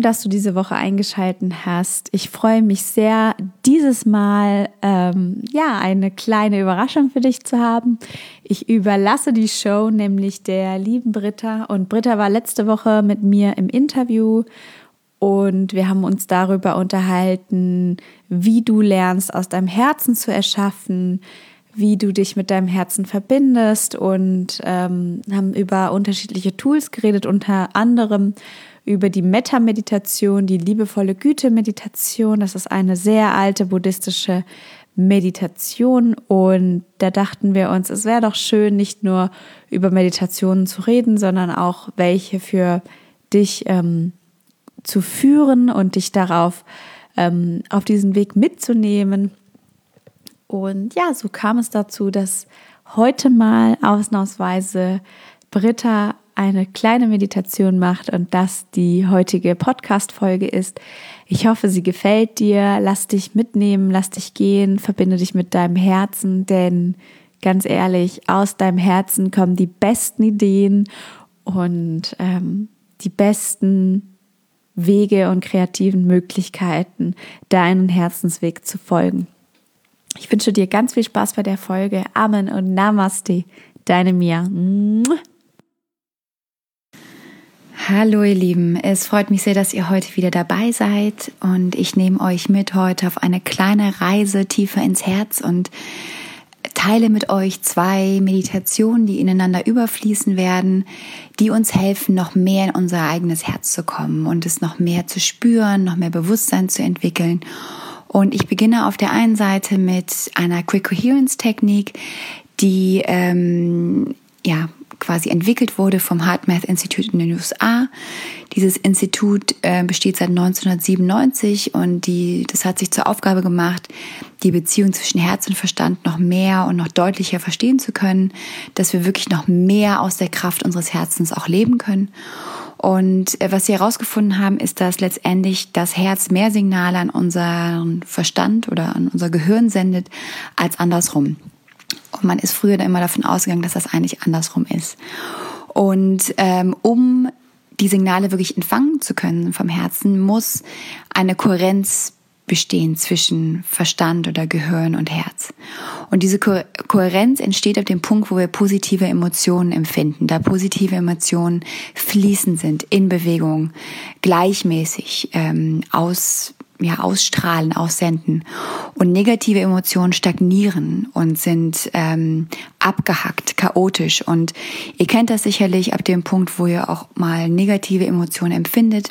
Dass du diese Woche eingeschalten hast. Ich freue mich sehr, dieses Mal ähm, ja eine kleine Überraschung für dich zu haben. Ich überlasse die Show nämlich der lieben Britta und Britta war letzte Woche mit mir im Interview und wir haben uns darüber unterhalten, wie du lernst, aus deinem Herzen zu erschaffen, wie du dich mit deinem Herzen verbindest und ähm, haben über unterschiedliche Tools geredet, unter anderem über die Metta-Meditation, die liebevolle Güte-Meditation. Das ist eine sehr alte buddhistische Meditation und da dachten wir uns, es wäre doch schön, nicht nur über Meditationen zu reden, sondern auch welche für dich ähm, zu führen und dich darauf ähm, auf diesen Weg mitzunehmen. Und ja, so kam es dazu, dass heute mal ausnahmsweise Britta eine kleine Meditation macht und das die heutige Podcast-Folge ist. Ich hoffe, sie gefällt dir. Lass dich mitnehmen, lass dich gehen, verbinde dich mit deinem Herzen, denn ganz ehrlich, aus deinem Herzen kommen die besten Ideen und ähm, die besten Wege und kreativen Möglichkeiten, deinen Herzensweg zu folgen. Ich wünsche dir ganz viel Spaß bei der Folge. Amen und Namaste. Deine Mia. Hallo ihr Lieben, es freut mich sehr, dass ihr heute wieder dabei seid und ich nehme euch mit heute auf eine kleine Reise tiefer ins Herz und teile mit euch zwei Meditationen, die ineinander überfließen werden, die uns helfen, noch mehr in unser eigenes Herz zu kommen und es noch mehr zu spüren, noch mehr Bewusstsein zu entwickeln. Und ich beginne auf der einen Seite mit einer Quick Coherence Technik, die ähm, ja quasi entwickelt wurde vom HeartMath Institute in den USA. Dieses Institut äh, besteht seit 1997 und die, das hat sich zur Aufgabe gemacht, die Beziehung zwischen Herz und Verstand noch mehr und noch deutlicher verstehen zu können, dass wir wirklich noch mehr aus der Kraft unseres Herzens auch leben können. Und äh, was sie herausgefunden haben, ist, dass letztendlich das Herz mehr Signale an unseren Verstand oder an unser Gehirn sendet als andersrum. Und man ist früher dann immer davon ausgegangen, dass das eigentlich andersrum ist. Und ähm, um die Signale wirklich empfangen zu können vom Herzen, muss eine Kohärenz bestehen zwischen Verstand oder Gehirn und Herz. Und diese Ko Kohärenz entsteht ab dem Punkt, wo wir positive Emotionen empfinden, da positive Emotionen fließend sind, in Bewegung, gleichmäßig ähm, aus ja, ausstrahlen, aussenden. Und negative Emotionen stagnieren und sind ähm, abgehackt, chaotisch. Und ihr kennt das sicherlich ab dem Punkt, wo ihr auch mal negative Emotionen empfindet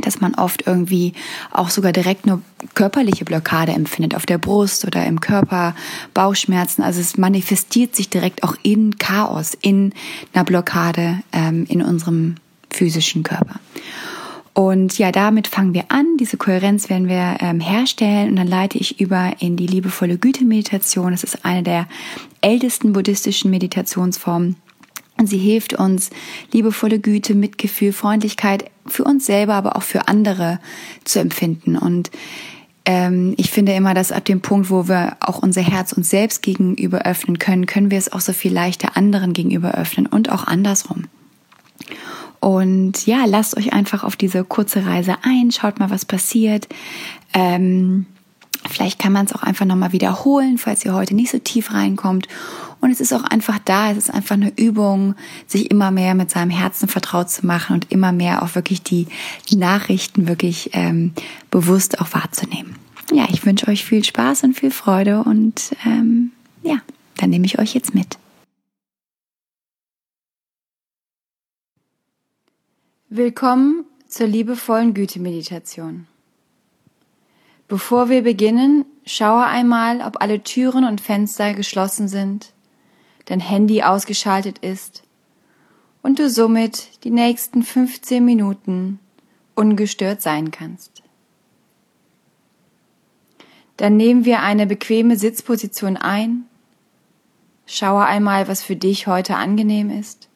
dass man oft irgendwie auch sogar direkt nur körperliche Blockade empfindet, auf der Brust oder im Körper, Bauchschmerzen. Also es manifestiert sich direkt auch in Chaos, in einer Blockade ähm, in unserem physischen Körper. Und ja, damit fangen wir an. Diese Kohärenz werden wir ähm, herstellen und dann leite ich über in die liebevolle Güte-Meditation. Das ist eine der ältesten buddhistischen Meditationsformen. Und sie hilft uns, liebevolle Güte, Mitgefühl, Freundlichkeit für uns selber, aber auch für andere zu empfinden. Und ähm, ich finde immer, dass ab dem Punkt, wo wir auch unser Herz uns selbst gegenüber öffnen können, können wir es auch so viel leichter anderen gegenüber öffnen und auch andersrum. Und ja, lasst euch einfach auf diese kurze Reise ein, schaut mal, was passiert. Ähm, vielleicht kann man es auch einfach nochmal wiederholen, falls ihr heute nicht so tief reinkommt. Und es ist auch einfach da, es ist einfach eine Übung, sich immer mehr mit seinem Herzen vertraut zu machen und immer mehr auch wirklich die, Nachrichten wirklich ähm, bewusst auch wahrzunehmen. Ja, ich wünsche euch viel Spaß und viel Freude und ähm, ja, dann nehme ich euch jetzt mit. Willkommen zur liebevollen Güte-Meditation. Bevor wir beginnen, schaue einmal, ob alle Türen und Fenster geschlossen sind, dein Handy ausgeschaltet ist und du somit die nächsten 15 Minuten ungestört sein kannst. Dann nehmen wir eine bequeme Sitzposition ein, schaue einmal, was für dich heute angenehm ist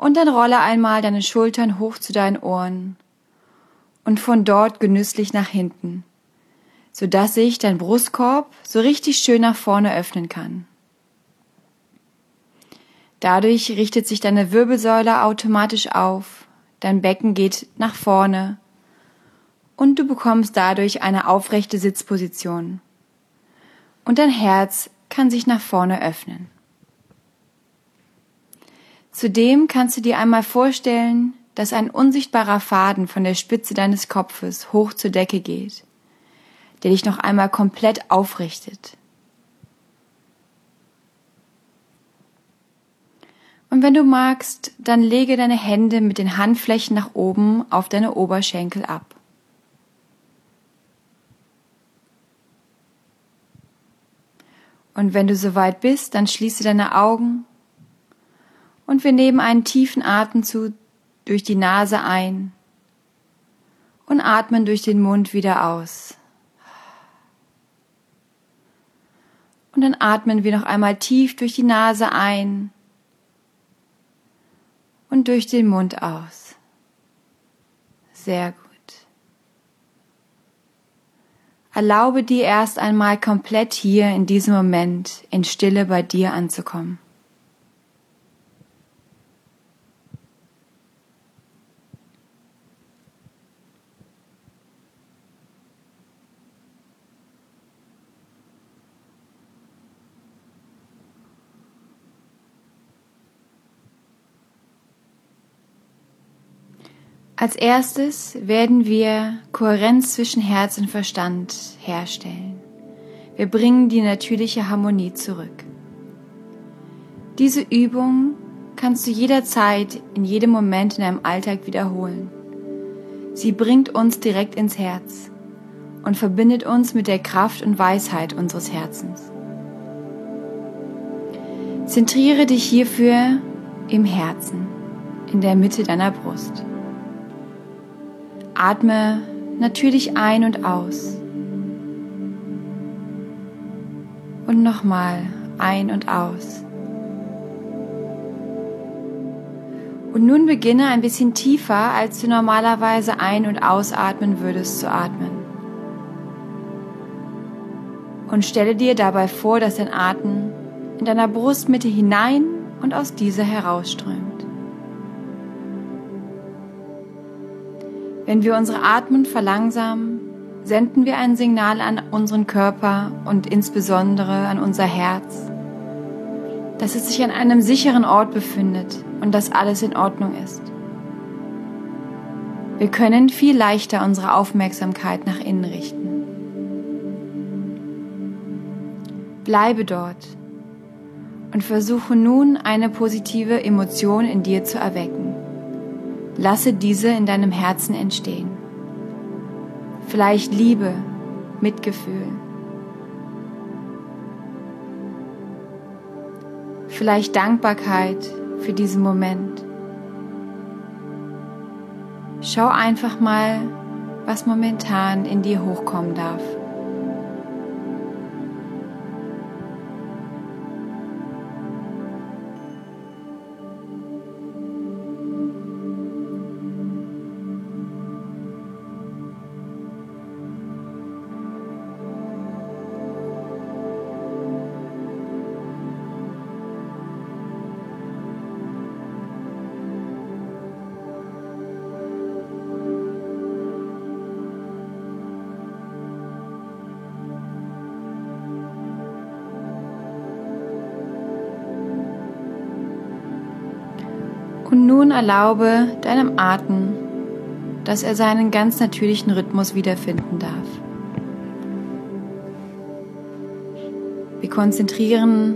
und dann rolle einmal deine Schultern hoch zu deinen Ohren und von dort genüsslich nach hinten, so dass sich dein Brustkorb so richtig schön nach vorne öffnen kann. Dadurch richtet sich deine Wirbelsäule automatisch auf, dein Becken geht nach vorne und du bekommst dadurch eine aufrechte Sitzposition. Und dein Herz kann sich nach vorne öffnen. Zudem kannst du dir einmal vorstellen, dass ein unsichtbarer Faden von der Spitze deines Kopfes hoch zur Decke geht, der dich noch einmal komplett aufrichtet. Und wenn du magst, dann lege deine Hände mit den Handflächen nach oben auf deine Oberschenkel ab. Und wenn du soweit bist, dann schließe deine Augen und wir nehmen einen tiefen Atemzug durch die Nase ein und atmen durch den Mund wieder aus. Und dann atmen wir noch einmal tief durch die Nase ein und durch den Mund aus. Sehr gut. Erlaube dir erst einmal komplett hier in diesem Moment in Stille bei dir anzukommen. Als erstes werden wir Kohärenz zwischen Herz und Verstand herstellen. Wir bringen die natürliche Harmonie zurück. Diese Übung kannst du jederzeit, in jedem Moment in deinem Alltag wiederholen. Sie bringt uns direkt ins Herz und verbindet uns mit der Kraft und Weisheit unseres Herzens. Zentriere dich hierfür im Herzen, in der Mitte deiner Brust. Atme natürlich ein und aus. Und nochmal ein und aus. Und nun beginne ein bisschen tiefer, als du normalerweise ein- und ausatmen würdest zu atmen. Und stelle dir dabei vor, dass dein Atem in deiner Brustmitte hinein und aus dieser herausströmt. Wenn wir unsere Atmung verlangsamen, senden wir ein Signal an unseren Körper und insbesondere an unser Herz, dass es sich an einem sicheren Ort befindet und dass alles in Ordnung ist. Wir können viel leichter unsere Aufmerksamkeit nach innen richten. Bleibe dort und versuche nun eine positive Emotion in dir zu erwecken. Lasse diese in deinem Herzen entstehen. Vielleicht Liebe, Mitgefühl. Vielleicht Dankbarkeit für diesen Moment. Schau einfach mal, was momentan in dir hochkommen darf. Nun erlaube deinem Atem, dass er seinen ganz natürlichen Rhythmus wiederfinden darf. Wir konzentrieren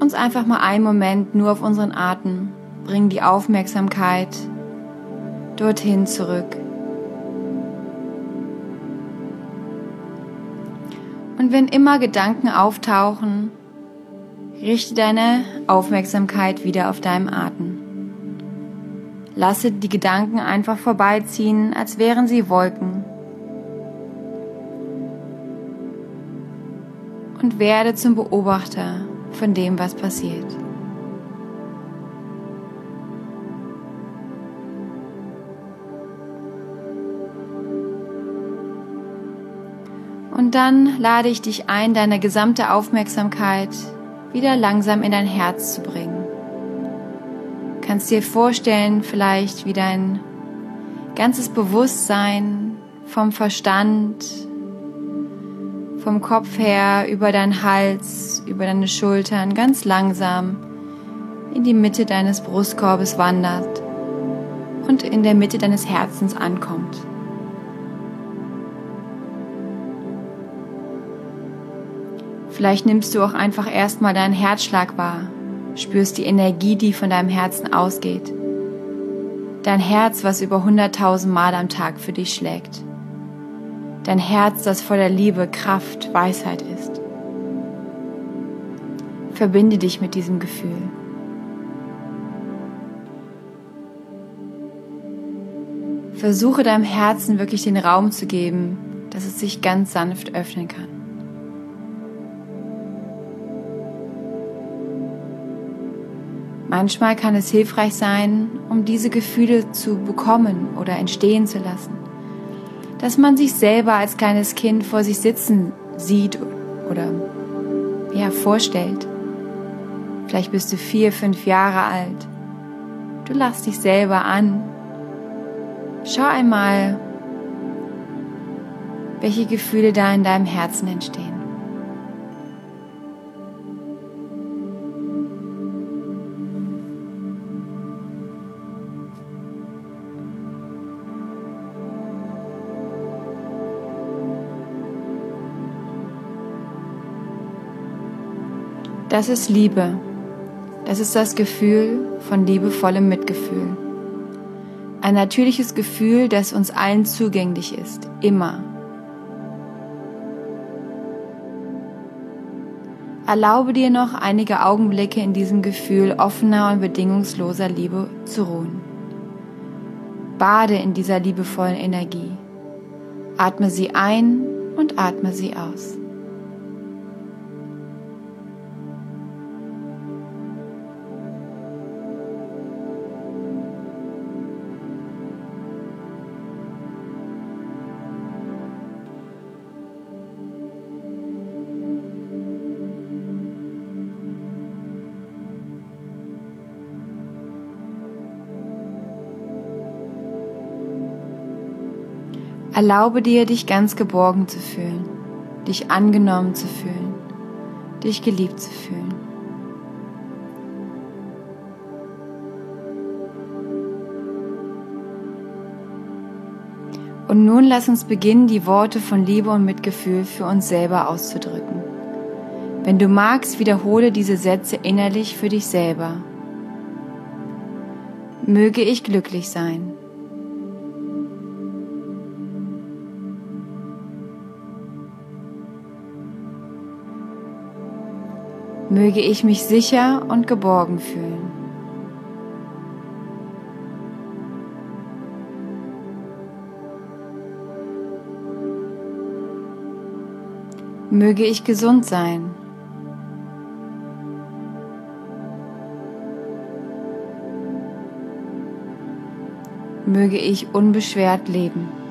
uns einfach mal einen Moment nur auf unseren Atem, bringen die Aufmerksamkeit dorthin zurück. Und wenn immer Gedanken auftauchen, richte deine Aufmerksamkeit wieder auf deinem Atem. Lasse die Gedanken einfach vorbeiziehen, als wären sie Wolken. Und werde zum Beobachter von dem, was passiert. Und dann lade ich dich ein, deine gesamte Aufmerksamkeit wieder langsam in dein Herz zu bringen. Kannst dir vorstellen, vielleicht wie dein ganzes Bewusstsein vom Verstand, vom Kopf her, über deinen Hals, über deine Schultern ganz langsam in die Mitte deines Brustkorbes wandert und in der Mitte deines Herzens ankommt. Vielleicht nimmst du auch einfach erstmal deinen Herzschlag wahr, spürst die Energie, die von deinem Herzen ausgeht. Dein Herz, was über 100.000 Mal am Tag für dich schlägt. Dein Herz, das voller Liebe, Kraft, Weisheit ist. Verbinde dich mit diesem Gefühl. Versuche deinem Herzen wirklich den Raum zu geben, dass es sich ganz sanft öffnen kann. Manchmal kann es hilfreich sein, um diese Gefühle zu bekommen oder entstehen zu lassen, dass man sich selber als kleines Kind vor sich sitzen sieht oder ja vorstellt. Vielleicht bist du vier, fünf Jahre alt. Du lachst dich selber an. Schau einmal, welche Gefühle da in deinem Herzen entstehen. Das ist Liebe. Das ist das Gefühl von liebevollem Mitgefühl. Ein natürliches Gefühl, das uns allen zugänglich ist, immer. Erlaube dir noch einige Augenblicke in diesem Gefühl offener und bedingungsloser Liebe zu ruhen. Bade in dieser liebevollen Energie. Atme sie ein und atme sie aus. Erlaube dir, dich ganz geborgen zu fühlen, dich angenommen zu fühlen, dich geliebt zu fühlen. Und nun lass uns beginnen, die Worte von Liebe und Mitgefühl für uns selber auszudrücken. Wenn du magst, wiederhole diese Sätze innerlich für dich selber. Möge ich glücklich sein. Möge ich mich sicher und geborgen fühlen. Möge ich gesund sein. Möge ich unbeschwert leben.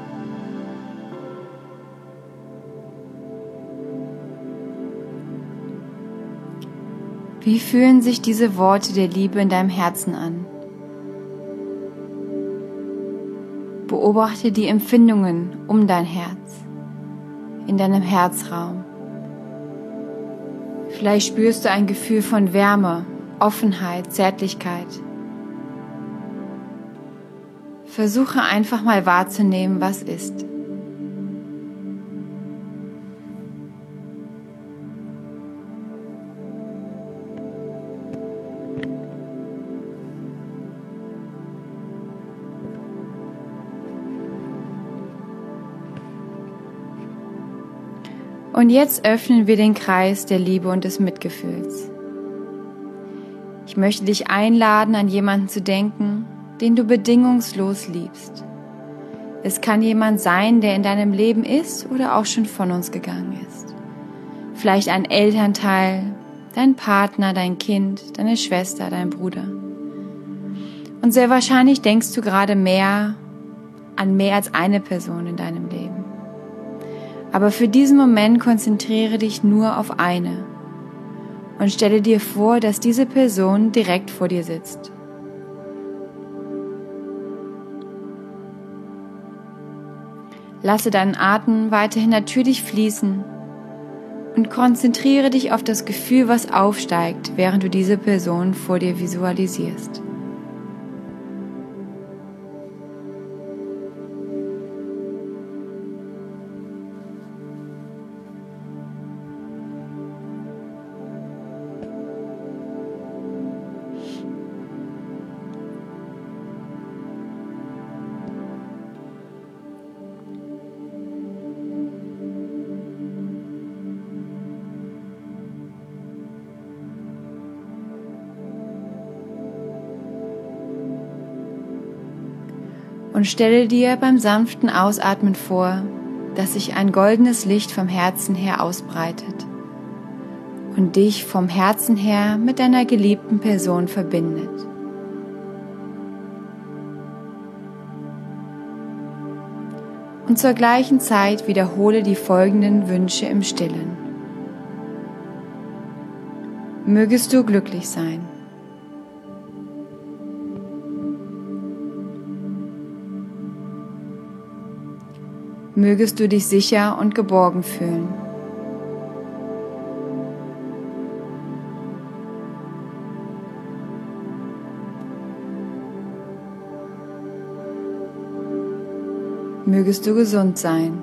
Wie fühlen sich diese Worte der Liebe in deinem Herzen an? Beobachte die Empfindungen um dein Herz, in deinem Herzraum. Vielleicht spürst du ein Gefühl von Wärme, Offenheit, Zärtlichkeit. Versuche einfach mal wahrzunehmen, was ist. Und jetzt öffnen wir den Kreis der Liebe und des Mitgefühls. Ich möchte dich einladen, an jemanden zu denken, den du bedingungslos liebst. Es kann jemand sein, der in deinem Leben ist oder auch schon von uns gegangen ist. Vielleicht ein Elternteil, dein Partner, dein Kind, deine Schwester, dein Bruder. Und sehr wahrscheinlich denkst du gerade mehr an mehr als eine Person in deinem Leben. Aber für diesen Moment konzentriere dich nur auf eine und stelle dir vor, dass diese Person direkt vor dir sitzt. Lasse deinen Atem weiterhin natürlich fließen und konzentriere dich auf das Gefühl, was aufsteigt, während du diese Person vor dir visualisierst. Und stelle dir beim sanften Ausatmen vor, dass sich ein goldenes Licht vom Herzen her ausbreitet und dich vom Herzen her mit deiner geliebten Person verbindet. Und zur gleichen Zeit wiederhole die folgenden Wünsche im stillen. Mögest du glücklich sein. Mögest du dich sicher und geborgen fühlen. Mögest du gesund sein.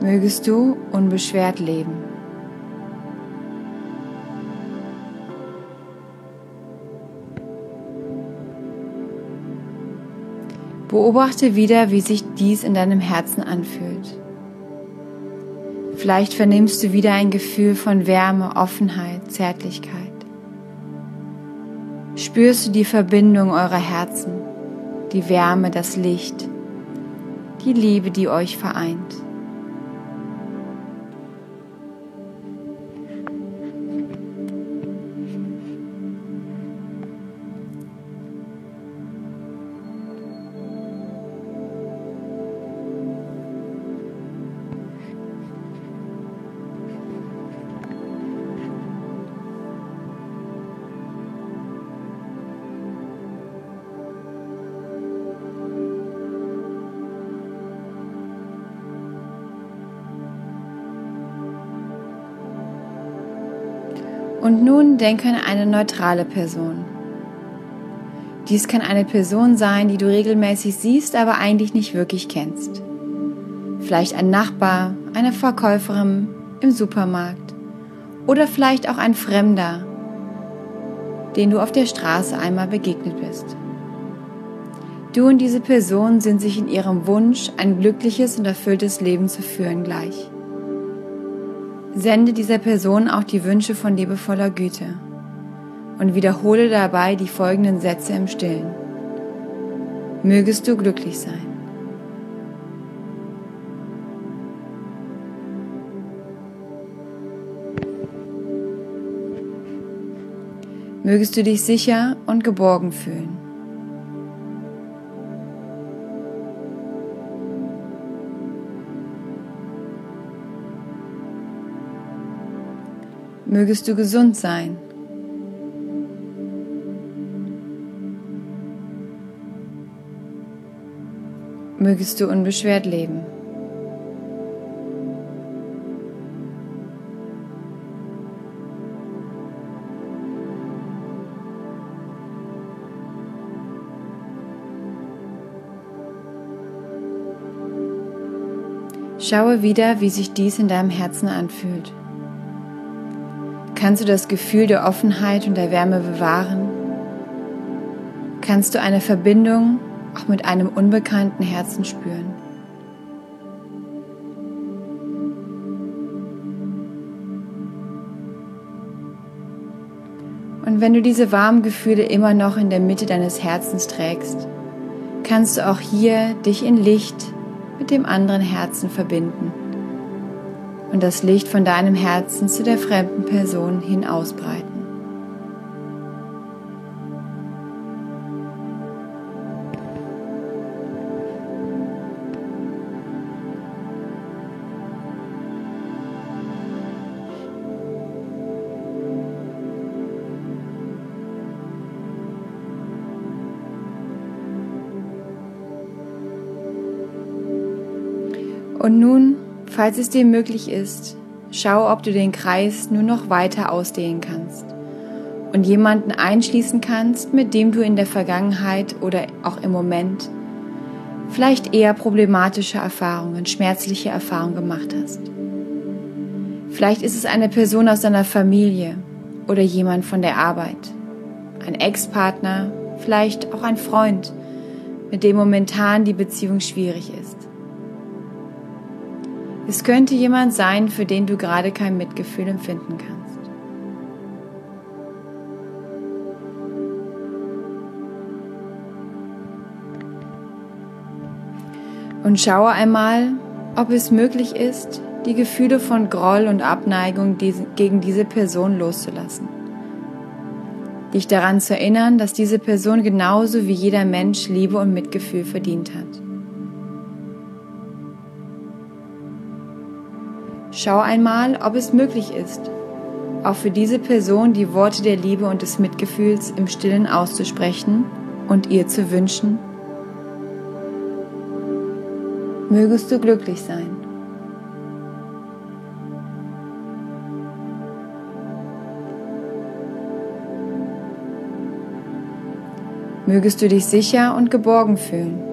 Mögest du unbeschwert leben. Beobachte wieder, wie sich dies in deinem Herzen anfühlt. Vielleicht vernimmst du wieder ein Gefühl von Wärme, Offenheit, Zärtlichkeit. Spürst du die Verbindung eurer Herzen, die Wärme, das Licht, die Liebe, die euch vereint. Und nun denke an eine neutrale Person. Dies kann eine Person sein, die du regelmäßig siehst, aber eigentlich nicht wirklich kennst. Vielleicht ein Nachbar, eine Verkäuferin im Supermarkt oder vielleicht auch ein Fremder, den du auf der Straße einmal begegnet bist. Du und diese Person sind sich in ihrem Wunsch, ein glückliches und erfülltes Leben zu führen, gleich. Sende dieser Person auch die Wünsche von liebevoller Güte und wiederhole dabei die folgenden Sätze im Stillen. Mögest du glücklich sein. Mögest du dich sicher und geborgen fühlen. mögest du gesund sein. Mögest du unbeschwert leben. Schaue wieder, wie sich dies in deinem Herzen anfühlt. Kannst du das Gefühl der Offenheit und der Wärme bewahren? Kannst du eine Verbindung auch mit einem unbekannten Herzen spüren? Und wenn du diese warmen Gefühle immer noch in der Mitte deines Herzens trägst, kannst du auch hier dich in Licht mit dem anderen Herzen verbinden und das Licht von deinem Herzen zu der fremden Person hin ausbreiten. Und nun, falls es dir möglich ist, schau, ob du den Kreis nur noch weiter ausdehnen kannst und jemanden einschließen kannst, mit dem du in der Vergangenheit oder auch im Moment vielleicht eher problematische Erfahrungen, schmerzliche Erfahrungen gemacht hast. Vielleicht ist es eine Person aus deiner Familie oder jemand von der Arbeit, ein Ex-Partner, vielleicht auch ein Freund, mit dem momentan die Beziehung schwierig ist. Es könnte jemand sein, für den du gerade kein Mitgefühl empfinden kannst. Und schaue einmal, ob es möglich ist, die Gefühle von Groll und Abneigung gegen diese Person loszulassen. Dich daran zu erinnern, dass diese Person genauso wie jeder Mensch Liebe und Mitgefühl verdient hat. Schau einmal, ob es möglich ist, auch für diese Person die Worte der Liebe und des Mitgefühls im stillen auszusprechen und ihr zu wünschen. Mögest du glücklich sein. Mögest du dich sicher und geborgen fühlen.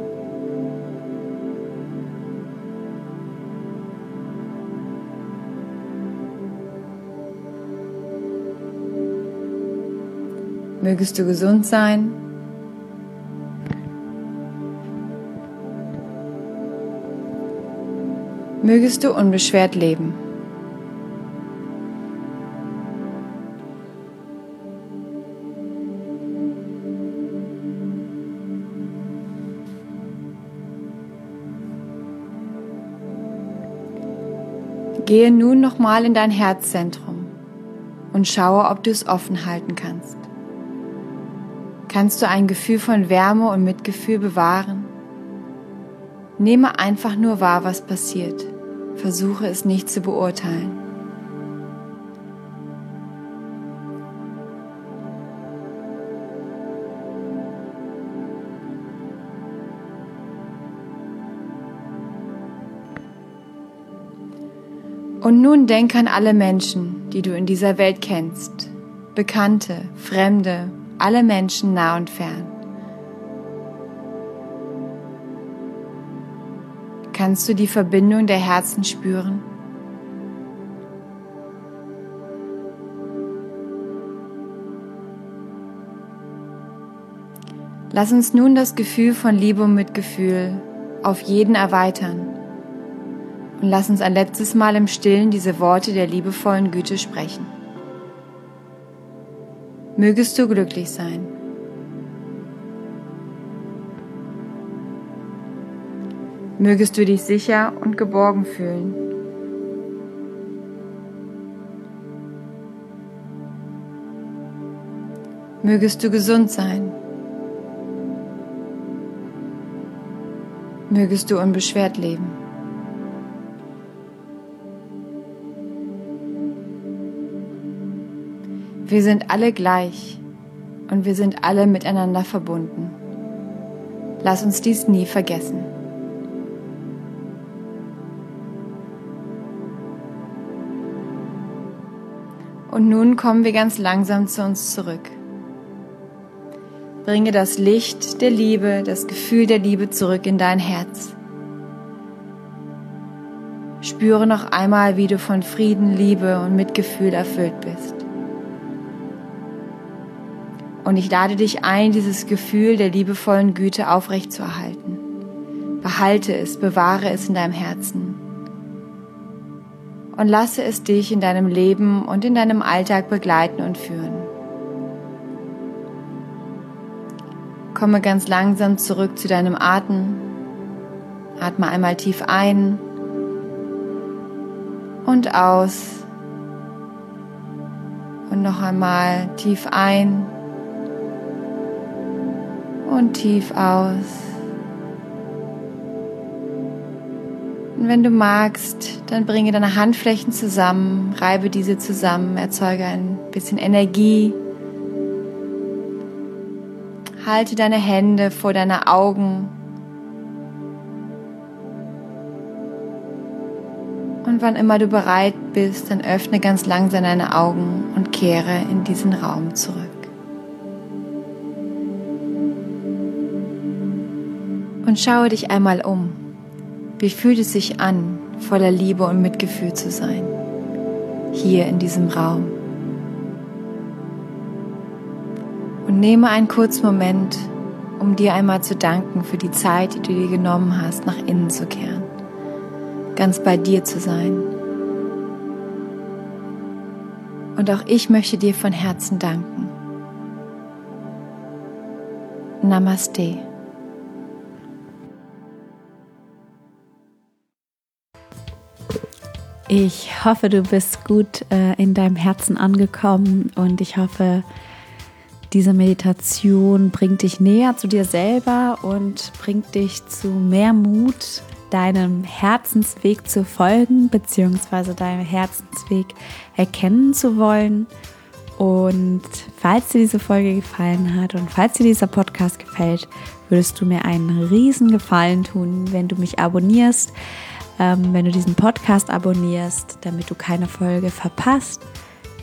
Mögest du gesund sein. Mögest du unbeschwert leben. Gehe nun nochmal in dein Herzzentrum und schaue, ob du es offen halten kannst. Kannst du ein Gefühl von Wärme und Mitgefühl bewahren? Nehme einfach nur wahr, was passiert. Versuche es nicht zu beurteilen. Und nun denk an alle Menschen, die du in dieser Welt kennst. Bekannte, Fremde, alle Menschen nah und fern. Kannst du die Verbindung der Herzen spüren? Lass uns nun das Gefühl von Liebe und Mitgefühl auf jeden erweitern und lass uns ein letztes Mal im Stillen diese Worte der liebevollen Güte sprechen mögest du glücklich sein. Mögest du dich sicher und geborgen fühlen. Mögest du gesund sein. Mögest du unbeschwert leben. Wir sind alle gleich und wir sind alle miteinander verbunden. Lass uns dies nie vergessen. Und nun kommen wir ganz langsam zu uns zurück. Bringe das Licht der Liebe, das Gefühl der Liebe zurück in dein Herz. Spüre noch einmal, wie du von Frieden, Liebe und Mitgefühl erfüllt bist. Und ich lade dich ein, dieses Gefühl der liebevollen Güte aufrechtzuerhalten. Behalte es, bewahre es in deinem Herzen. Und lasse es dich in deinem Leben und in deinem Alltag begleiten und führen. Komme ganz langsam zurück zu deinem Atem. Atme einmal tief ein und aus. Und noch einmal tief ein und tief aus. Und wenn du magst, dann bringe deine Handflächen zusammen, reibe diese zusammen, erzeuge ein bisschen Energie. Halte deine Hände vor deine Augen. Und wann immer du bereit bist, dann öffne ganz langsam deine Augen und kehre in diesen Raum zurück. Und schaue dich einmal um. Wie fühlt es sich an, voller Liebe und Mitgefühl zu sein? Hier in diesem Raum. Und nehme einen kurzen Moment, um dir einmal zu danken für die Zeit, die du dir genommen hast, nach innen zu kehren. Ganz bei dir zu sein. Und auch ich möchte dir von Herzen danken. Namaste. Ich hoffe, du bist gut äh, in deinem Herzen angekommen und ich hoffe, diese Meditation bringt dich näher zu dir selber und bringt dich zu mehr Mut, deinem Herzensweg zu folgen, beziehungsweise deinem Herzensweg erkennen zu wollen. Und falls dir diese Folge gefallen hat und falls dir dieser Podcast gefällt, würdest du mir einen riesen Gefallen tun, wenn du mich abonnierst ähm, wenn du diesen Podcast abonnierst, damit du keine Folge verpasst.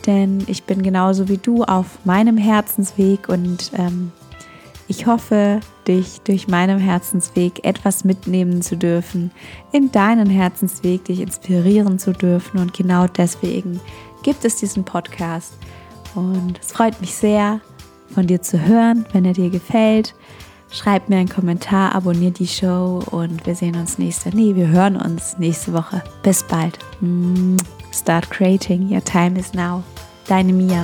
Denn ich bin genauso wie du auf meinem Herzensweg und ähm, ich hoffe, dich durch meinen Herzensweg etwas mitnehmen zu dürfen, in deinen Herzensweg dich inspirieren zu dürfen. Und genau deswegen gibt es diesen Podcast. Und es freut mich sehr, von dir zu hören, wenn er dir gefällt. Schreib mir einen Kommentar, abonniere die Show und wir sehen uns nächste, nee, wir hören uns nächste Woche. Bis bald. Start creating, your time is now. Deine Mia.